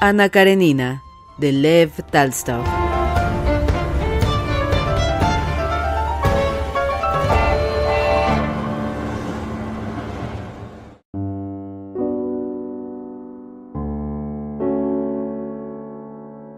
Ana Karenina, de Lev Talstov.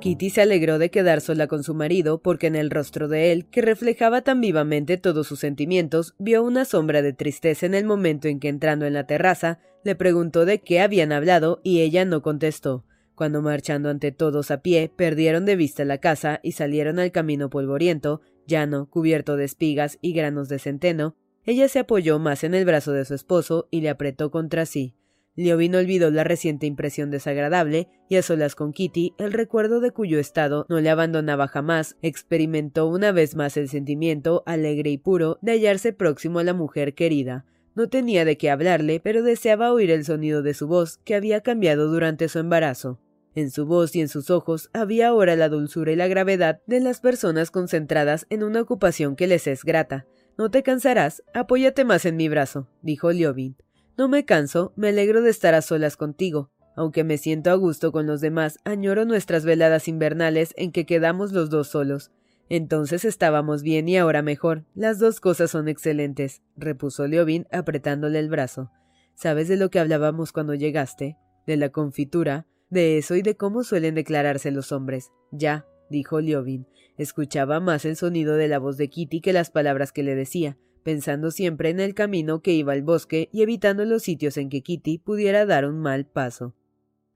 Kitty se alegró de quedar sola con su marido porque en el rostro de él, que reflejaba tan vivamente todos sus sentimientos, vio una sombra de tristeza en el momento en que entrando en la terraza, le preguntó de qué habían hablado y ella no contestó. Cuando marchando ante todos a pie, perdieron de vista la casa y salieron al camino polvoriento, llano, cubierto de espigas y granos de centeno, ella se apoyó más en el brazo de su esposo y le apretó contra sí. Liovin olvidó la reciente impresión desagradable y a solas con Kitty, el recuerdo de cuyo estado no le abandonaba jamás, experimentó una vez más el sentimiento alegre y puro de hallarse próximo a la mujer querida. No tenía de qué hablarle, pero deseaba oír el sonido de su voz, que había cambiado durante su embarazo. En su voz y en sus ojos había ahora la dulzura y la gravedad de las personas concentradas en una ocupación que les es grata. No te cansarás, apóyate más en mi brazo, dijo Liovin. No me canso, me alegro de estar a solas contigo. Aunque me siento a gusto con los demás, añoro nuestras veladas invernales en que quedamos los dos solos. Entonces estábamos bien y ahora mejor. Las dos cosas son excelentes, repuso Liovin apretándole el brazo. ¿Sabes de lo que hablábamos cuando llegaste? De la confitura, de eso y de cómo suelen declararse los hombres. Ya, dijo Liovin. Escuchaba más el sonido de la voz de Kitty que las palabras que le decía pensando siempre en el camino que iba al bosque y evitando los sitios en que Kitty pudiera dar un mal paso.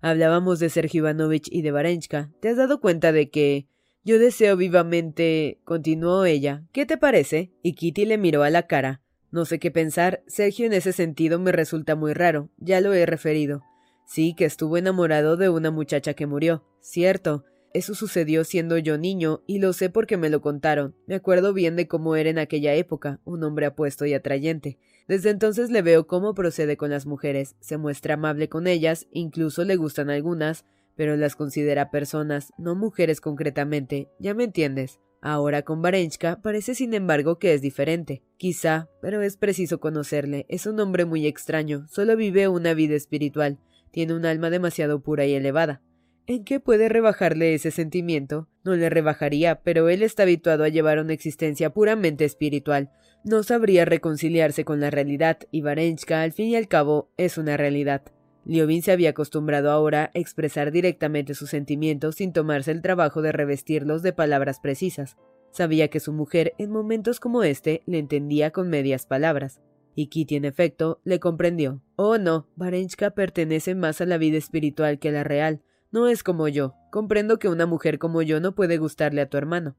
Hablábamos de Sergio Ivanovich y de Varenchka. ¿Te has dado cuenta de que... Yo deseo vivamente... continuó ella. ¿Qué te parece? Y Kitty le miró a la cara. No sé qué pensar. Sergio en ese sentido me resulta muy raro. Ya lo he referido. Sí, que estuvo enamorado de una muchacha que murió. Cierto. Eso sucedió siendo yo niño, y lo sé porque me lo contaron. Me acuerdo bien de cómo era en aquella época, un hombre apuesto y atrayente. Desde entonces le veo cómo procede con las mujeres, se muestra amable con ellas, incluso le gustan algunas, pero las considera personas, no mujeres concretamente, ya me entiendes. Ahora con Varenchka parece sin embargo que es diferente. Quizá, pero es preciso conocerle. Es un hombre muy extraño, solo vive una vida espiritual, tiene un alma demasiado pura y elevada. ¿En qué puede rebajarle ese sentimiento? No le rebajaría, pero él está habituado a llevar una existencia puramente espiritual. No sabría reconciliarse con la realidad, y Varenchka, al fin y al cabo, es una realidad. Liovin se había acostumbrado ahora a expresar directamente sus sentimientos sin tomarse el trabajo de revestirlos de palabras precisas. Sabía que su mujer, en momentos como este, le entendía con medias palabras. Y Kitty, en efecto, le comprendió. Oh, no, Varenchka pertenece más a la vida espiritual que a la real. No es como yo. Comprendo que una mujer como yo no puede gustarle a tu hermano.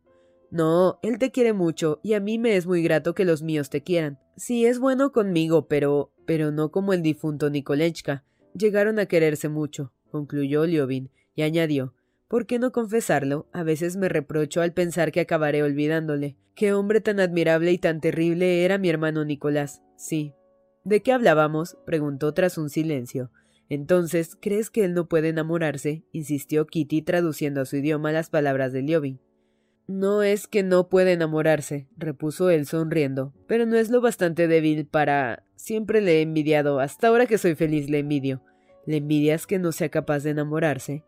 No, él te quiere mucho, y a mí me es muy grato que los míos te quieran. Sí, es bueno conmigo, pero. pero no como el difunto Nikolechka. Llegaron a quererse mucho, concluyó Liovin, y añadió ¿Por qué no confesarlo? A veces me reprocho al pensar que acabaré olvidándole. Qué hombre tan admirable y tan terrible era mi hermano Nicolás. Sí. ¿De qué hablábamos? preguntó tras un silencio. Entonces, ¿crees que él no puede enamorarse? insistió Kitty traduciendo a su idioma las palabras de Liovin. No es que no pueda enamorarse, repuso él sonriendo, pero no es lo bastante débil para... Siempre le he envidiado, hasta ahora que soy feliz le envidio. ¿Le envidias que no sea capaz de enamorarse?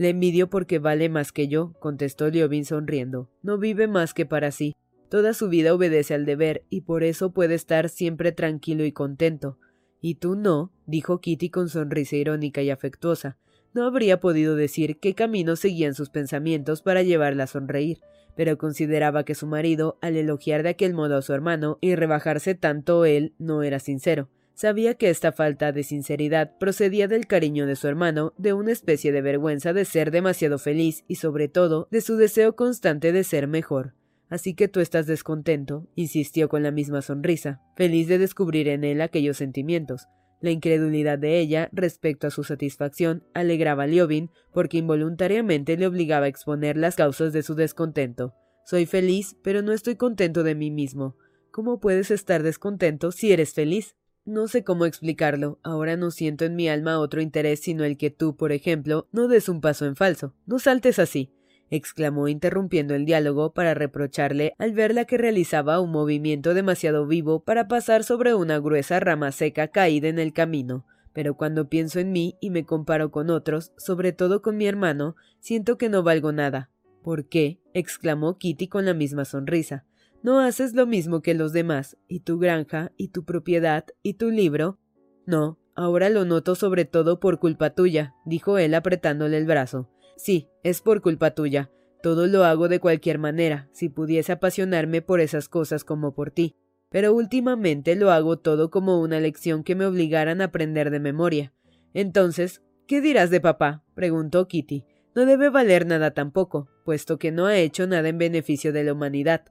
Le envidio porque vale más que yo, contestó Liobin sonriendo. No vive más que para sí. Toda su vida obedece al deber y por eso puede estar siempre tranquilo y contento. Y tú no, dijo Kitty con sonrisa irónica y afectuosa. No habría podido decir qué camino seguían sus pensamientos para llevarla a sonreír, pero consideraba que su marido, al elogiar de aquel modo a su hermano y rebajarse tanto él, no era sincero. Sabía que esta falta de sinceridad procedía del cariño de su hermano, de una especie de vergüenza de ser demasiado feliz y sobre todo de su deseo constante de ser mejor. Así que tú estás descontento, insistió con la misma sonrisa, feliz de descubrir en él aquellos sentimientos. La incredulidad de ella respecto a su satisfacción alegraba a Liobin porque involuntariamente le obligaba a exponer las causas de su descontento. Soy feliz, pero no estoy contento de mí mismo. ¿Cómo puedes estar descontento si eres feliz? No sé cómo explicarlo. Ahora no siento en mi alma otro interés sino el que tú, por ejemplo, no des un paso en falso. No saltes así exclamó interrumpiendo el diálogo para reprocharle al verla que realizaba un movimiento demasiado vivo para pasar sobre una gruesa rama seca caída en el camino. Pero cuando pienso en mí y me comparo con otros, sobre todo con mi hermano, siento que no valgo nada. ¿Por qué? exclamó Kitty con la misma sonrisa. ¿No haces lo mismo que los demás? ¿Y tu granja? ¿Y tu propiedad? ¿Y tu libro? No, ahora lo noto sobre todo por culpa tuya, dijo él apretándole el brazo. Sí, es por culpa tuya. Todo lo hago de cualquier manera, si pudiese apasionarme por esas cosas como por ti. Pero últimamente lo hago todo como una lección que me obligaran a aprender de memoria. Entonces, ¿qué dirás de papá? preguntó Kitty. No debe valer nada tampoco, puesto que no ha hecho nada en beneficio de la humanidad.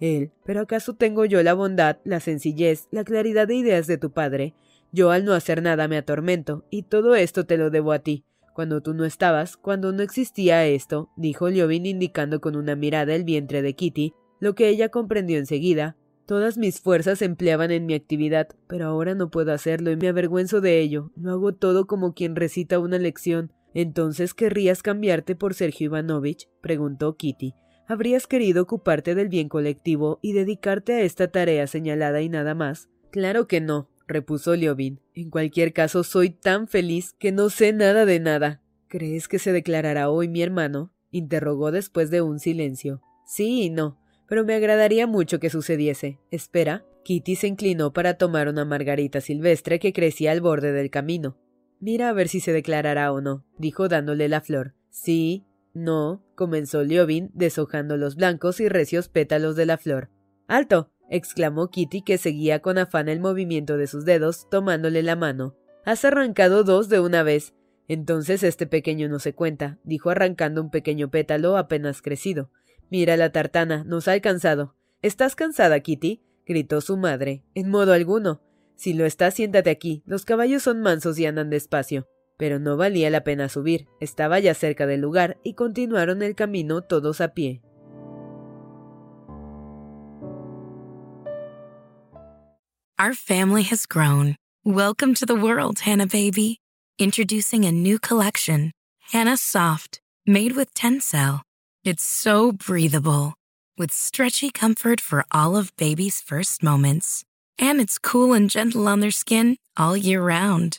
Él, pero ¿acaso tengo yo la bondad, la sencillez, la claridad de ideas de tu padre? Yo al no hacer nada me atormento, y todo esto te lo debo a ti. Cuando tú no estabas, cuando no existía esto, dijo Liobin indicando con una mirada el vientre de Kitty, lo que ella comprendió enseguida. Todas mis fuerzas se empleaban en mi actividad, pero ahora no puedo hacerlo y me avergüenzo de ello. Lo hago todo como quien recita una lección. ¿Entonces querrías cambiarte por Sergio Ivanovich? preguntó Kitty. ¿Habrías querido ocuparte del bien colectivo y dedicarte a esta tarea señalada y nada más? Claro que no, repuso Liobin. En cualquier caso, soy tan feliz que no sé nada de nada. ¿Crees que se declarará hoy mi hermano? interrogó después de un silencio. Sí y no, pero me agradaría mucho que sucediese. Espera. Kitty se inclinó para tomar una margarita silvestre que crecía al borde del camino. Mira a ver si se declarará o no, dijo dándole la flor. Sí, no, comenzó Liobin, deshojando los blancos y recios pétalos de la flor. ¡Alto! exclamó Kitty, que seguía con afán el movimiento de sus dedos, tomándole la mano. Has arrancado dos de una vez. Entonces este pequeño no se cuenta, dijo arrancando un pequeño pétalo apenas crecido. Mira la tartana, nos ha alcanzado. ¿Estás cansada, Kitty? gritó su madre. En modo alguno. Si lo estás, siéntate aquí. Los caballos son mansos y andan despacio. Pero no valía la pena subir. Estaba ya cerca del lugar y continuaron el camino todos a pie. Our family has grown. Welcome to the world, Hannah baby. Introducing a new collection, Hannah Soft, made with Tencel. It's so breathable, with stretchy comfort for all of baby's first moments. And it's cool and gentle on their skin all year round.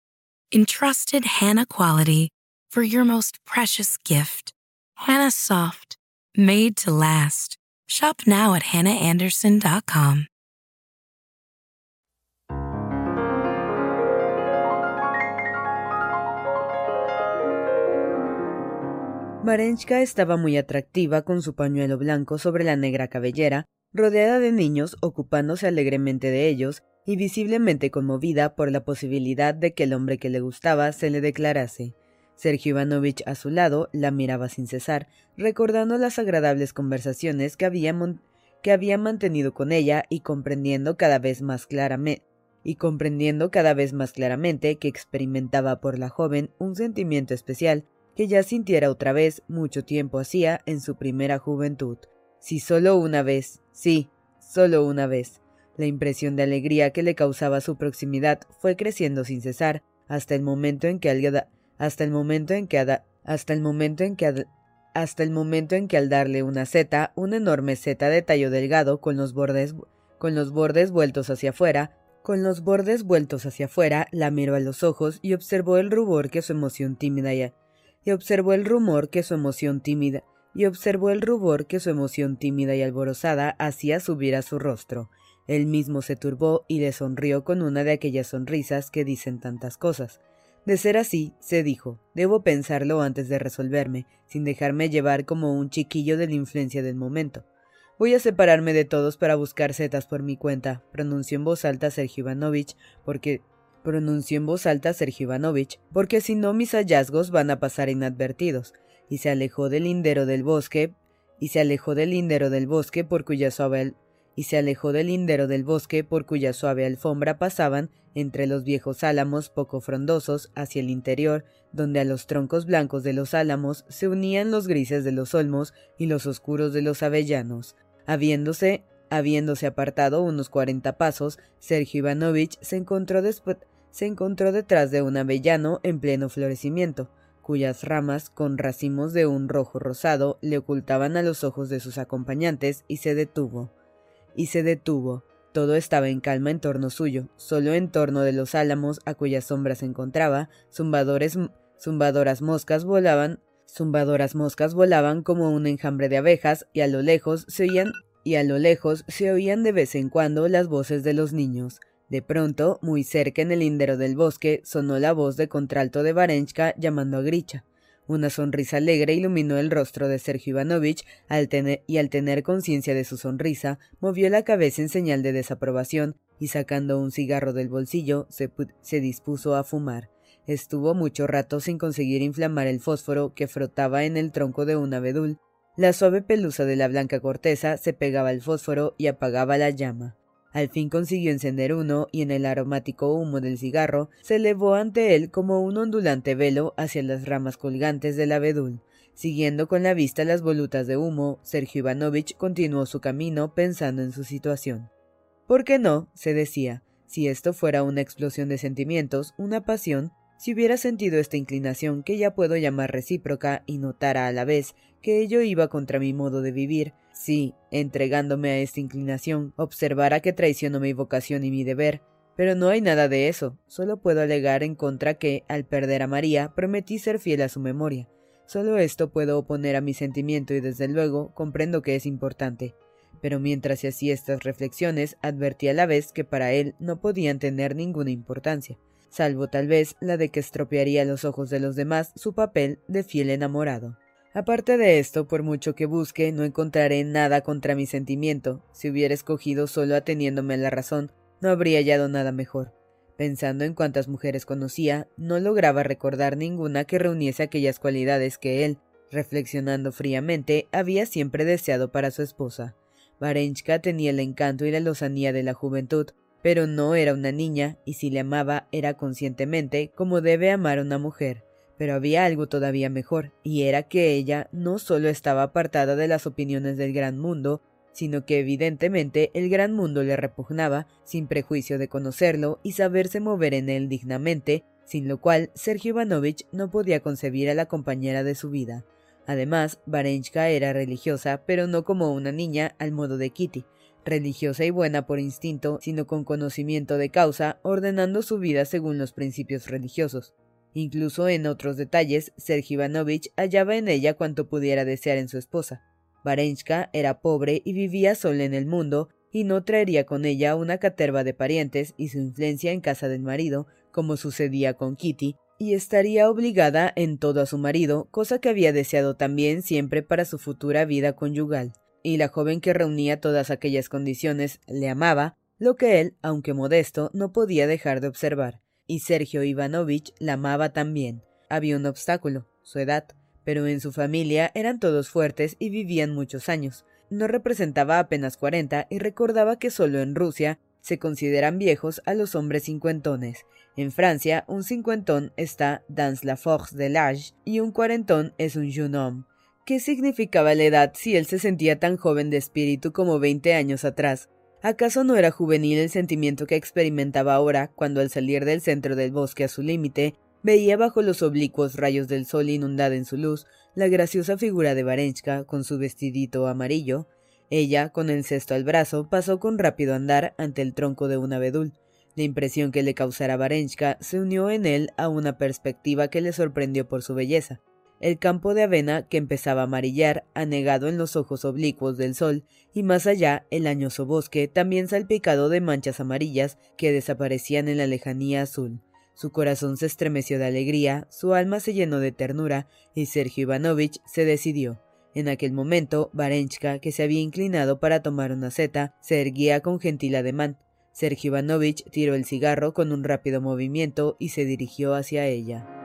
Entrusted Hannah quality for your most precious gift. Hannah Soft, made to last. Shop now at hannahanderson.com. Marenchka estaba muy atractiva con su pañuelo blanco sobre la negra cabellera, rodeada de niños ocupándose alegremente de ellos y visiblemente conmovida por la posibilidad de que el hombre que le gustaba se le declarase. Sergio Ivanovich a su lado la miraba sin cesar, recordando las agradables conversaciones que había, que había mantenido con ella y comprendiendo cada vez más claramente y comprendiendo cada vez más claramente que experimentaba por la joven un sentimiento especial que ya sintiera otra vez mucho tiempo hacía en su primera juventud. Si solo una vez, sí, solo una vez. La impresión de alegría que le causaba su proximidad fue creciendo sin cesar hasta el momento en que al, hasta el momento en que hasta el momento en que hasta el momento en que al darle una seta, una enorme seta de tallo delgado con los bordes con los bordes vueltos hacia afuera, con los bordes vueltos hacia afuera, la miró a los ojos y observó el rubor que su emoción tímida y, y observó el rumor que su emoción tímida y observó el rubor que su emoción tímida y alborozada hacía subir a su rostro. Él mismo se turbó y le sonrió con una de aquellas sonrisas que dicen tantas cosas. De ser así, se dijo, debo pensarlo antes de resolverme, sin dejarme llevar como un chiquillo de la influencia del momento. Voy a separarme de todos para buscar setas por mi cuenta, pronunció en voz alta Sergio Ivanovich, porque pronunció en voz alta Sergio Ivanovich, porque si no mis hallazgos van a pasar inadvertidos, y se alejó del lindero del bosque, y se alejó del lindero del bosque por cuya suave y se alejó del lindero del bosque por cuya suave alfombra pasaban entre los viejos álamos poco frondosos hacia el interior, donde a los troncos blancos de los álamos se unían los grises de los olmos y los oscuros de los avellanos. Habiéndose, habiéndose apartado unos cuarenta pasos, Sergio Ivanovich se encontró, se encontró detrás de un avellano en pleno florecimiento, cuyas ramas, con racimos de un rojo rosado, le ocultaban a los ojos de sus acompañantes, y se detuvo. Y se detuvo. Todo estaba en calma en torno suyo, solo en torno de los álamos a cuya sombra se encontraba, zumbadores, zumbadoras moscas volaban, zumbadoras moscas volaban como un enjambre de abejas, y a lo lejos se oían y a lo lejos se oían de vez en cuando las voces de los niños. De pronto, muy cerca en el lindero del bosque, sonó la voz de contralto de Varenchka llamando a Gricha. Una sonrisa alegre iluminó el rostro de Sergio Ivanovich y al tener conciencia de su sonrisa, movió la cabeza en señal de desaprobación y sacando un cigarro del bolsillo, se, se dispuso a fumar. Estuvo mucho rato sin conseguir inflamar el fósforo que frotaba en el tronco de un abedul. La suave pelusa de la blanca corteza se pegaba al fósforo y apagaba la llama. Al fin consiguió encender uno y en el aromático humo del cigarro se elevó ante él como un ondulante velo hacia las ramas colgantes del abedul. Siguiendo con la vista las volutas de humo, Sergio Ivanovich continuó su camino pensando en su situación. ¿Por qué no? se decía. Si esto fuera una explosión de sentimientos, una pasión, si hubiera sentido esta inclinación que ya puedo llamar recíproca y notara a la vez que ello iba contra mi modo de vivir, si, entregándome a esta inclinación, observara que traiciono mi vocación y mi deber, pero no hay nada de eso, solo puedo alegar en contra que, al perder a María, prometí ser fiel a su memoria. Solo esto puedo oponer a mi sentimiento y desde luego comprendo que es importante. Pero mientras hacía estas reflexiones, advertí a la vez que para él no podían tener ninguna importancia salvo tal vez la de que estropearía los ojos de los demás su papel de fiel enamorado. Aparte de esto, por mucho que busque, no encontraré nada contra mi sentimiento. Si hubiera escogido solo ateniéndome a la razón, no habría hallado nada mejor. Pensando en cuántas mujeres conocía, no lograba recordar ninguna que reuniese aquellas cualidades que él, reflexionando fríamente, había siempre deseado para su esposa. Varenchka tenía el encanto y la lozanía de la juventud, pero no era una niña, y si le amaba era conscientemente, como debe amar una mujer. Pero había algo todavía mejor, y era que ella no solo estaba apartada de las opiniones del gran mundo, sino que evidentemente el gran mundo le repugnaba, sin prejuicio de conocerlo y saberse mover en él dignamente, sin lo cual Sergio Ivanovich no podía concebir a la compañera de su vida. Además, Varenchka era religiosa, pero no como una niña al modo de Kitty, religiosa y buena por instinto, sino con conocimiento de causa, ordenando su vida según los principios religiosos. Incluso en otros detalles, Sergio Ivanovich hallaba en ella cuanto pudiera desear en su esposa. Varenchka era pobre y vivía sola en el mundo, y no traería con ella una caterva de parientes y su influencia en casa del marido, como sucedía con Kitty, y estaría obligada en todo a su marido, cosa que había deseado también siempre para su futura vida conyugal y la joven que reunía todas aquellas condiciones le amaba, lo que él, aunque modesto, no podía dejar de observar, y Sergio Ivanovich la amaba también. había un obstáculo, su edad, pero en su familia eran todos fuertes y vivían muchos años. No representaba apenas cuarenta y recordaba que solo en Rusia se consideran viejos a los hombres cincuentones. En Francia, un cincuentón está dans la force de l'âge y un cuarentón es un jeune homme. ¿Qué significaba la edad si él se sentía tan joven de espíritu como veinte años atrás? ¿Acaso no era juvenil el sentimiento que experimentaba ahora cuando al salir del centro del bosque a su límite veía bajo los oblicuos rayos del sol inundada en su luz la graciosa figura de Varenchka con su vestidito amarillo? Ella, con el cesto al brazo, pasó con rápido andar ante el tronco de un abedul. La impresión que le causara Varenchka se unió en él a una perspectiva que le sorprendió por su belleza. El campo de avena que empezaba a amarillar, anegado en los ojos oblicuos del sol, y más allá el añoso bosque, también salpicado de manchas amarillas que desaparecían en la lejanía azul. Su corazón se estremeció de alegría, su alma se llenó de ternura, y Sergio Ivanovich se decidió. En aquel momento, Varenchka, que se había inclinado para tomar una seta, se erguía con gentil ademán. Sergio Ivanovich tiró el cigarro con un rápido movimiento y se dirigió hacia ella.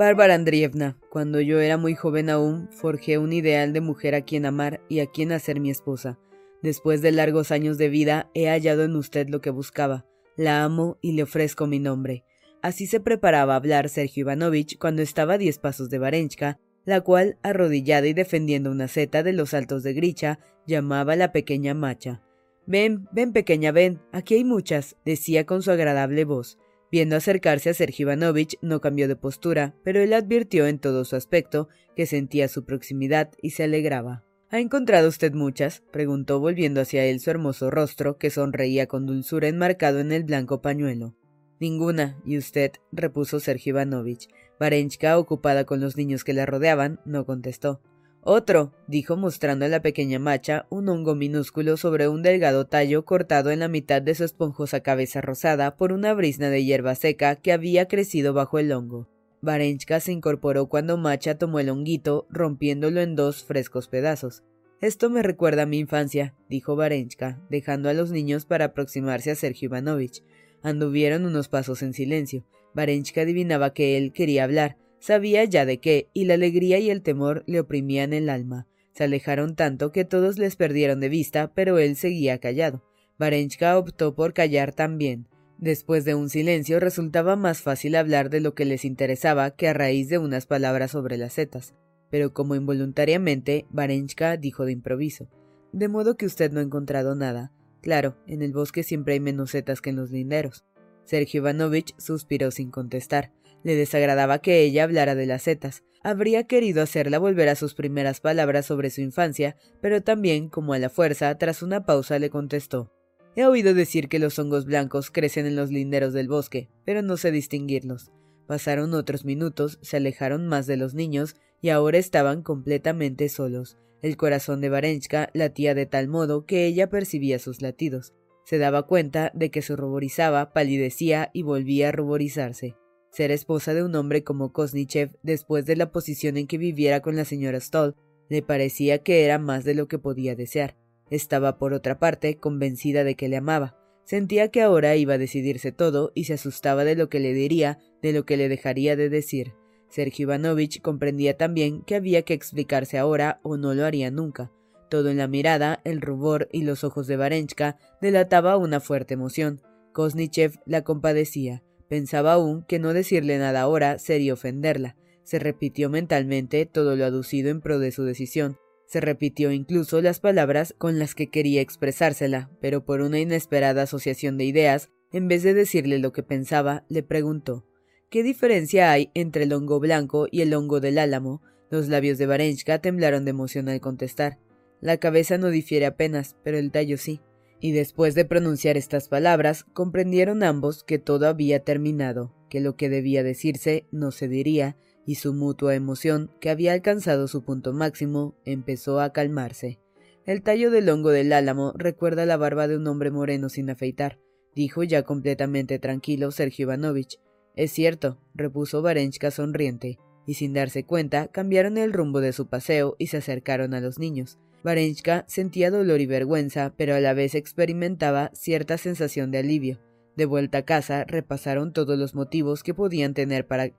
Bárbara Andrievna, cuando yo era muy joven aún, forjé un ideal de mujer a quien amar y a quien hacer mi esposa. Después de largos años de vida, he hallado en usted lo que buscaba. La amo y le ofrezco mi nombre. Así se preparaba a hablar Sergio Ivanovich cuando estaba a diez pasos de Varenchka, la cual, arrodillada y defendiendo una seta de los altos de Gricha, llamaba a la pequeña macha. Ven, ven pequeña, ven, aquí hay muchas, decía con su agradable voz. Viendo acercarse a Sergio Ivanovich, no cambió de postura, pero él advirtió en todo su aspecto que sentía su proximidad y se alegraba. ¿Ha encontrado usted muchas? preguntó volviendo hacia él su hermoso rostro, que sonreía con dulzura enmarcado en el blanco pañuelo. Ninguna, y usted, repuso Sergio Ivanovich. Varenchka, ocupada con los niños que la rodeaban, no contestó. Otro, dijo mostrando a la pequeña macha un hongo minúsculo sobre un delgado tallo cortado en la mitad de su esponjosa cabeza rosada por una brisna de hierba seca que había crecido bajo el hongo. Varenchka se incorporó cuando Macha tomó el honguito, rompiéndolo en dos frescos pedazos. Esto me recuerda a mi infancia, dijo Varenchka, dejando a los niños para aproximarse a Sergio Ivanovich. Anduvieron unos pasos en silencio. Varenchka adivinaba que él quería hablar, Sabía ya de qué, y la alegría y el temor le oprimían el alma. Se alejaron tanto que todos les perdieron de vista, pero él seguía callado. Varenchka optó por callar también. Después de un silencio resultaba más fácil hablar de lo que les interesaba que a raíz de unas palabras sobre las setas. Pero como involuntariamente, Varenchka dijo de improviso. De modo que usted no ha encontrado nada. Claro, en el bosque siempre hay menos setas que en los linderos. Sergio Ivanovich suspiró sin contestar. Le desagradaba que ella hablara de las setas. Habría querido hacerla volver a sus primeras palabras sobre su infancia, pero también, como a la fuerza, tras una pausa le contestó He oído decir que los hongos blancos crecen en los linderos del bosque, pero no sé distinguirlos. Pasaron otros minutos, se alejaron más de los niños, y ahora estaban completamente solos. El corazón de Varenchka latía de tal modo que ella percibía sus latidos. Se daba cuenta de que se ruborizaba, palidecía y volvía a ruborizarse. Ser esposa de un hombre como Kosnichev, después de la posición en que viviera con la señora Stoll, le parecía que era más de lo que podía desear. Estaba, por otra parte, convencida de que le amaba. Sentía que ahora iba a decidirse todo y se asustaba de lo que le diría, de lo que le dejaría de decir. Sergio Ivanovich comprendía también que había que explicarse ahora o no lo haría nunca. Todo en la mirada, el rubor y los ojos de Varenchka delataba una fuerte emoción. Kosnichev la compadecía. Pensaba aún que no decirle nada ahora sería ofenderla. Se repitió mentalmente todo lo aducido en pro de su decisión. Se repitió incluso las palabras con las que quería expresársela, pero por una inesperada asociación de ideas, en vez de decirle lo que pensaba, le preguntó ¿Qué diferencia hay entre el hongo blanco y el hongo del álamo? Los labios de Varenchka temblaron de emoción al contestar. La cabeza no difiere apenas, pero el tallo sí y después de pronunciar estas palabras comprendieron ambos que todo había terminado, que lo que debía decirse no se diría, y su mutua emoción, que había alcanzado su punto máximo, empezó a calmarse. El tallo del hongo del álamo recuerda la barba de un hombre moreno sin afeitar, dijo ya completamente tranquilo Sergio Ivanovich. Es cierto, repuso Varenchka sonriente, y sin darse cuenta cambiaron el rumbo de su paseo y se acercaron a los niños. Varenchka sentía dolor y vergüenza, pero a la vez experimentaba cierta sensación de alivio. De vuelta a casa, repasaron todos los motivos que podían tener para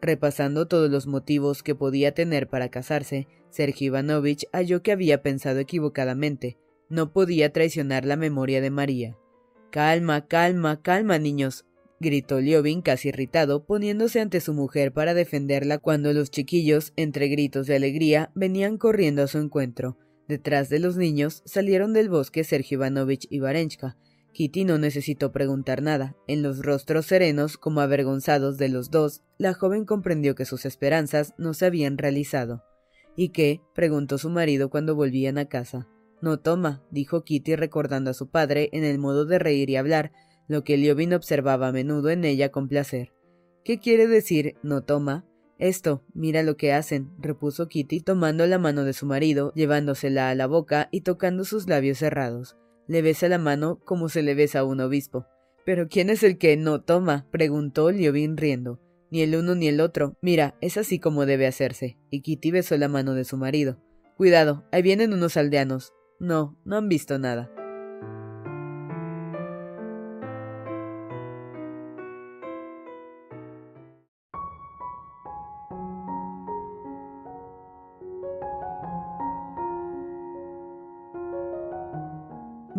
repasando todos los motivos que podía tener para casarse, Sergio Ivanovich halló que había pensado equivocadamente. No podía traicionar la memoria de María. Calma, calma, calma, niños, gritó Liobin casi irritado, poniéndose ante su mujer para defenderla cuando los chiquillos, entre gritos de alegría, venían corriendo a su encuentro. Detrás de los niños salieron del bosque Sergio Ivanovich y Varenchka. Kitty no necesitó preguntar nada. En los rostros serenos, como avergonzados de los dos, la joven comprendió que sus esperanzas no se habían realizado. ¿Y qué? preguntó su marido cuando volvían a casa. No toma, dijo Kitty recordando a su padre en el modo de reír y hablar, lo que Liobin observaba a menudo en ella con placer. ¿Qué quiere decir no toma? Esto, mira lo que hacen, repuso Kitty, tomando la mano de su marido, llevándosela a la boca y tocando sus labios cerrados. Le besa la mano como se le besa a un obispo. ¿Pero quién es el que no toma? preguntó Liobin riendo. Ni el uno ni el otro. Mira, es así como debe hacerse. Y Kitty besó la mano de su marido. Cuidado, ahí vienen unos aldeanos. No, no han visto nada.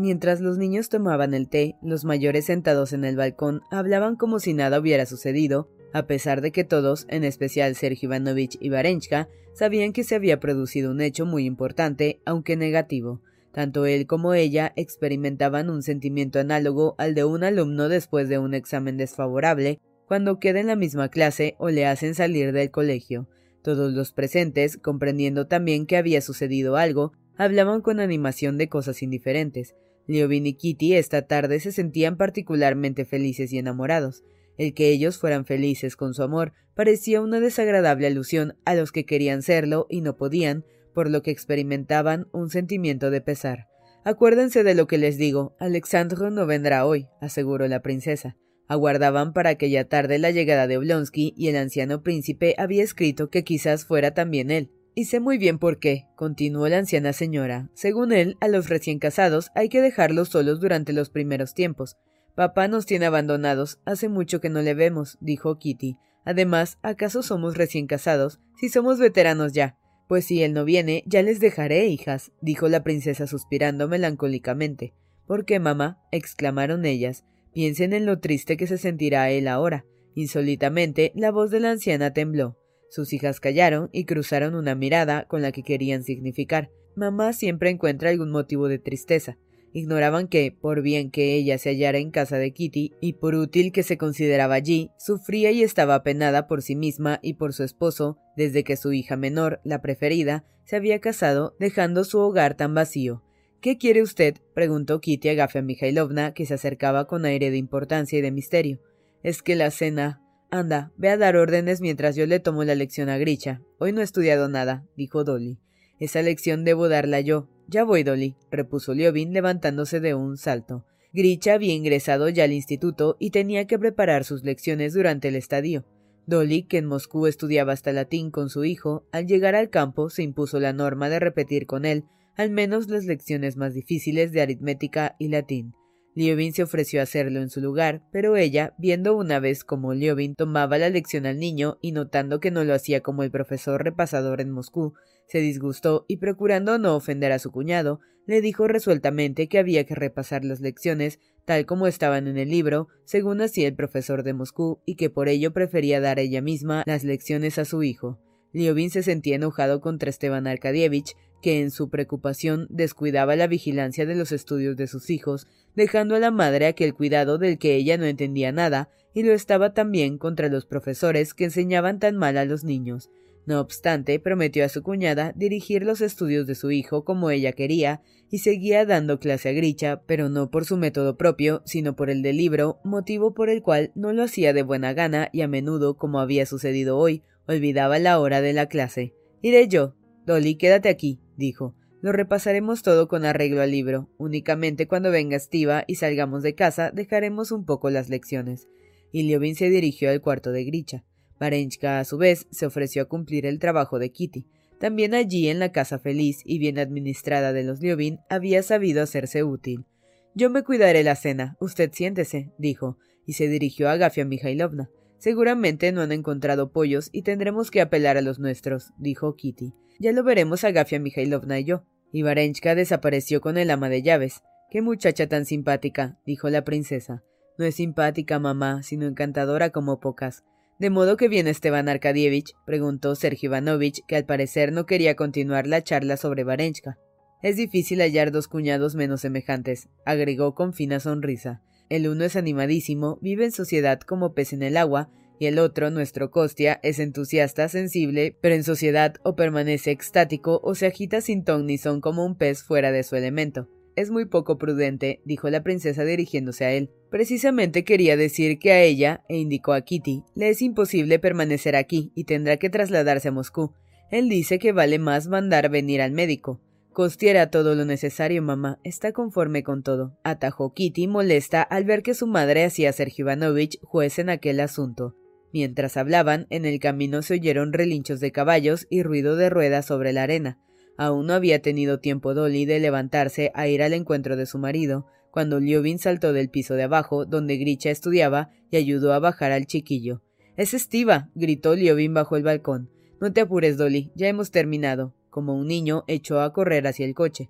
Mientras los niños tomaban el té, los mayores sentados en el balcón hablaban como si nada hubiera sucedido, a pesar de que todos, en especial Sergio Ivanovich y Varenchka, sabían que se había producido un hecho muy importante, aunque negativo. Tanto él como ella experimentaban un sentimiento análogo al de un alumno después de un examen desfavorable, cuando queda en la misma clase o le hacen salir del colegio. Todos los presentes, comprendiendo también que había sucedido algo, hablaban con animación de cosas indiferentes, Liobin y Kitty esta tarde se sentían particularmente felices y enamorados. El que ellos fueran felices con su amor parecía una desagradable alusión a los que querían serlo y no podían, por lo que experimentaban un sentimiento de pesar. Acuérdense de lo que les digo, Alexandro no vendrá hoy, aseguró la princesa. Aguardaban para aquella tarde la llegada de Oblonsky y el anciano príncipe había escrito que quizás fuera también él. Y sé muy bien por qué, continuó la anciana señora. Según él, a los recién casados hay que dejarlos solos durante los primeros tiempos. Papá nos tiene abandonados, hace mucho que no le vemos, dijo Kitty. Además, ¿acaso somos recién casados? Si somos veteranos ya. Pues si él no viene, ya les dejaré, hijas, dijo la princesa suspirando melancólicamente. ¿Por qué, mamá? exclamaron ellas. Piensen en lo triste que se sentirá él ahora. Insólitamente, la voz de la anciana tembló. Sus hijas callaron y cruzaron una mirada con la que querían significar. Mamá siempre encuentra algún motivo de tristeza. Ignoraban que, por bien que ella se hallara en casa de Kitty y por útil que se consideraba allí, sufría y estaba apenada por sí misma y por su esposo desde que su hija menor, la preferida, se había casado, dejando su hogar tan vacío. ¿Qué quiere usted? preguntó Kitty a Gafia Mikhailovna, que se acercaba con aire de importancia y de misterio. Es que la cena. Anda, ve a dar órdenes mientras yo le tomo la lección a Gricha. Hoy no he estudiado nada, dijo Dolly. Esa lección debo darla yo. Ya voy, Dolly, repuso Liobin levantándose de un salto. Gricha había ingresado ya al instituto y tenía que preparar sus lecciones durante el estadio. Dolly, que en Moscú estudiaba hasta latín con su hijo, al llegar al campo se impuso la norma de repetir con él al menos las lecciones más difíciles de aritmética y latín. Liobin se ofreció a hacerlo en su lugar, pero ella, viendo una vez cómo Liobin tomaba la lección al niño y notando que no lo hacía como el profesor repasador en Moscú, se disgustó y procurando no ofender a su cuñado, le dijo resueltamente que había que repasar las lecciones tal como estaban en el libro, según hacía el profesor de Moscú, y que por ello prefería dar ella misma las lecciones a su hijo. Liobin se sentía enojado contra Esteban Arkadievich, que en su preocupación descuidaba la vigilancia de los estudios de sus hijos, dejando a la madre aquel cuidado del que ella no entendía nada, y lo estaba también contra los profesores que enseñaban tan mal a los niños. No obstante, prometió a su cuñada dirigir los estudios de su hijo como ella quería, y seguía dando clase a Gricha, pero no por su método propio, sino por el del libro, motivo por el cual no lo hacía de buena gana y a menudo, como había sucedido hoy, olvidaba la hora de la clase. Iré yo. Dolly, quédate aquí, dijo. Lo repasaremos todo con arreglo al libro. Únicamente cuando venga Estiva y salgamos de casa dejaremos un poco las lecciones. Y Liobin se dirigió al cuarto de Gricha. Varenchka, a su vez, se ofreció a cumplir el trabajo de Kitty. También allí, en la casa feliz y bien administrada de los Liobin, había sabido hacerse útil. Yo me cuidaré la cena. Usted siéntese, dijo, y se dirigió a Gafia Mijailovna. Seguramente no han encontrado pollos y tendremos que apelar a los nuestros, dijo Kitty. Ya lo veremos a Gafia Mijailovna y yo. Y Varenchka desapareció con el ama de llaves. Qué muchacha tan simpática, dijo la princesa. No es simpática, mamá, sino encantadora como pocas. ¿De modo que viene Esteban Arkadievich? preguntó Sergio Ivanovich, que al parecer no quería continuar la charla sobre Varenchka. Es difícil hallar dos cuñados menos semejantes, agregó con fina sonrisa. El uno es animadísimo, vive en sociedad como pez en el agua, y el otro, nuestro Costia, es entusiasta, sensible, pero en sociedad o permanece extático o se agita sin ton ni son como un pez fuera de su elemento. Es muy poco prudente, dijo la princesa dirigiéndose a él. Precisamente quería decir que a ella, e indicó a Kitty, le es imposible permanecer aquí y tendrá que trasladarse a Moscú. Él dice que vale más mandar venir al médico. Costiera todo lo necesario, mamá. Está conforme con todo. Atajó Kitty molesta al ver que su madre hacía a Sergio Ivanovich juez en aquel asunto. Mientras hablaban, en el camino se oyeron relinchos de caballos y ruido de ruedas sobre la arena. Aún no había tenido tiempo Dolly de levantarse a ir al encuentro de su marido, cuando Liovin saltó del piso de abajo, donde Gricha estudiaba, y ayudó a bajar al chiquillo. Es estiva, gritó Liovin bajo el balcón. No te apures, Dolly, ya hemos terminado. Como un niño, echó a correr hacia el coche.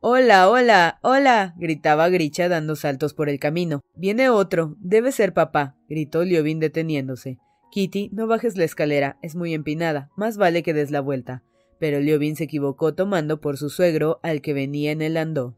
Hola, hola, hola. gritaba Gricha dando saltos por el camino. Viene otro. Debe ser papá, gritó Liovin deteniéndose. Kitty, no bajes la escalera, es muy empinada. Más vale que des la vuelta pero Liobin se equivocó tomando por su suegro al que venía en el andó.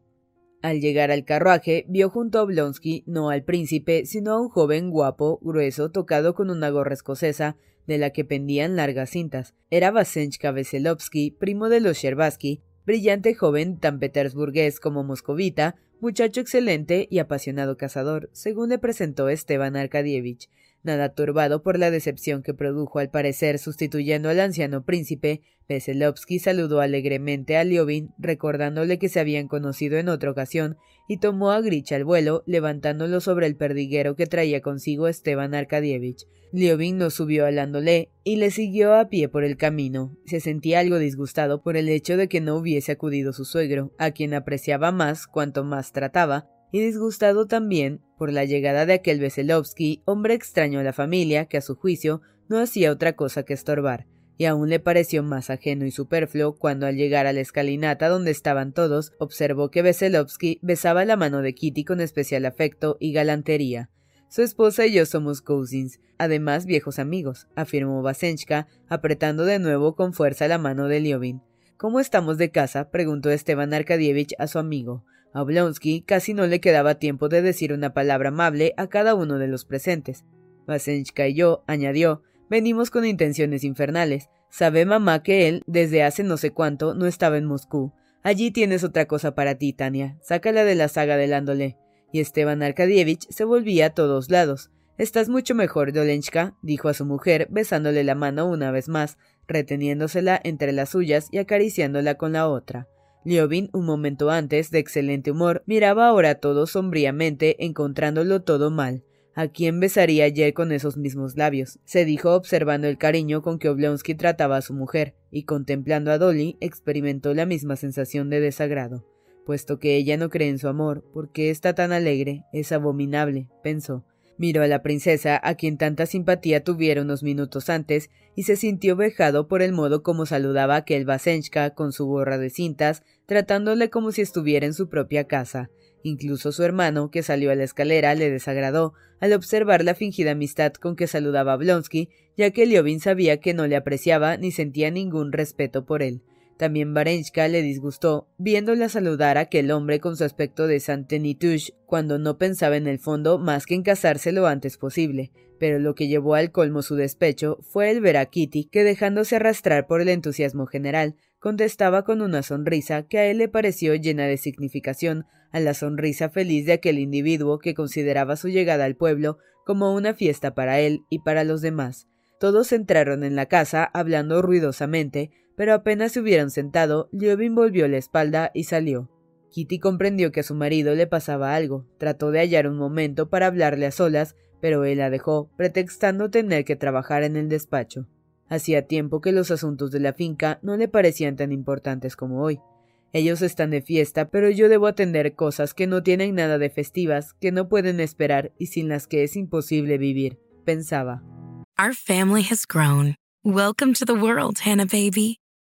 Al llegar al carruaje, vio junto a Oblonsky no al príncipe, sino a un joven guapo, grueso, tocado con una gorra escocesa, de la que pendían largas cintas. Era Vasenchka Veselovsky, primo de los Sherbatsky, brillante joven tan petersburgués como moscovita, muchacho excelente y apasionado cazador, según le presentó Esteban Arkadievich, nada turbado por la decepción que produjo al parecer sustituyendo al anciano príncipe, Veselovsky saludó alegremente a Liovin, recordándole que se habían conocido en otra ocasión, y tomó a Grich al vuelo, levantándolo sobre el perdiguero que traía consigo Esteban Arkadievich. Liovin no subió alándole y le siguió a pie por el camino. Se sentía algo disgustado por el hecho de que no hubiese acudido su suegro, a quien apreciaba más cuanto más trataba, y disgustado también por la llegada de aquel Veselovsky, hombre extraño a la familia, que a su juicio no hacía otra cosa que estorbar, y aún le pareció más ajeno y superfluo cuando al llegar a la escalinata donde estaban todos, observó que Veselovsky besaba la mano de Kitty con especial afecto y galantería. Su esposa y yo somos cousins, además viejos amigos, afirmó Vasenchka, apretando de nuevo con fuerza la mano de Liovin. ¿Cómo estamos de casa? preguntó Esteban Arkadievich a su amigo. A Oblonsky casi no le quedaba tiempo de decir una palabra amable a cada uno de los presentes. Vasenchka y yo, añadió, venimos con intenciones infernales. Sabe mamá que él, desde hace no sé cuánto, no estaba en Moscú. Allí tienes otra cosa para ti, Tania. Sácala de la saga del Ándole. Y Esteban Arkadievich se volvía a todos lados. Estás mucho mejor, Dolenchka, dijo a su mujer, besándole la mano una vez más, reteniéndosela entre las suyas y acariciándola con la otra. Liovin, un momento antes, de excelente humor, miraba ahora todo sombríamente, encontrándolo todo mal. ¿A quién besaría ayer con esos mismos labios? se dijo observando el cariño con que Oblonsky trataba a su mujer, y contemplando a Dolly experimentó la misma sensación de desagrado. Puesto que ella no cree en su amor, ¿por qué está tan alegre? Es abominable, pensó. Miró a la princesa, a quien tanta simpatía tuviera unos minutos antes, y se sintió vejado por el modo como saludaba a aquel Vasenchka con su gorra de cintas, tratándole como si estuviera en su propia casa. Incluso su hermano, que salió a la escalera, le desagradó al observar la fingida amistad con que saludaba a Blonsky, ya que Liovin sabía que no le apreciaba ni sentía ningún respeto por él. También Varenchka le disgustó, viéndola saludar a aquel hombre con su aspecto de Saint-Tenituche, cuando no pensaba en el fondo más que en casarse lo antes posible. Pero lo que llevó al colmo su despecho fue el ver a Kitty, que dejándose arrastrar por el entusiasmo general, contestaba con una sonrisa que a él le pareció llena de significación a la sonrisa feliz de aquel individuo que consideraba su llegada al pueblo como una fiesta para él y para los demás. Todos entraron en la casa hablando ruidosamente, pero apenas se hubieron sentado, Liobin volvió la espalda y salió. Kitty comprendió que a su marido le pasaba algo, trató de hallar un momento para hablarle a solas, pero él la dejó, pretextando tener que trabajar en el despacho. Hacía tiempo que los asuntos de la finca no le parecían tan importantes como hoy. Ellos están de fiesta, pero yo debo atender cosas que no tienen nada de festivas, que no pueden esperar y sin las que es imposible vivir, pensaba. Our family has grown. Welcome to the world, Hannah baby.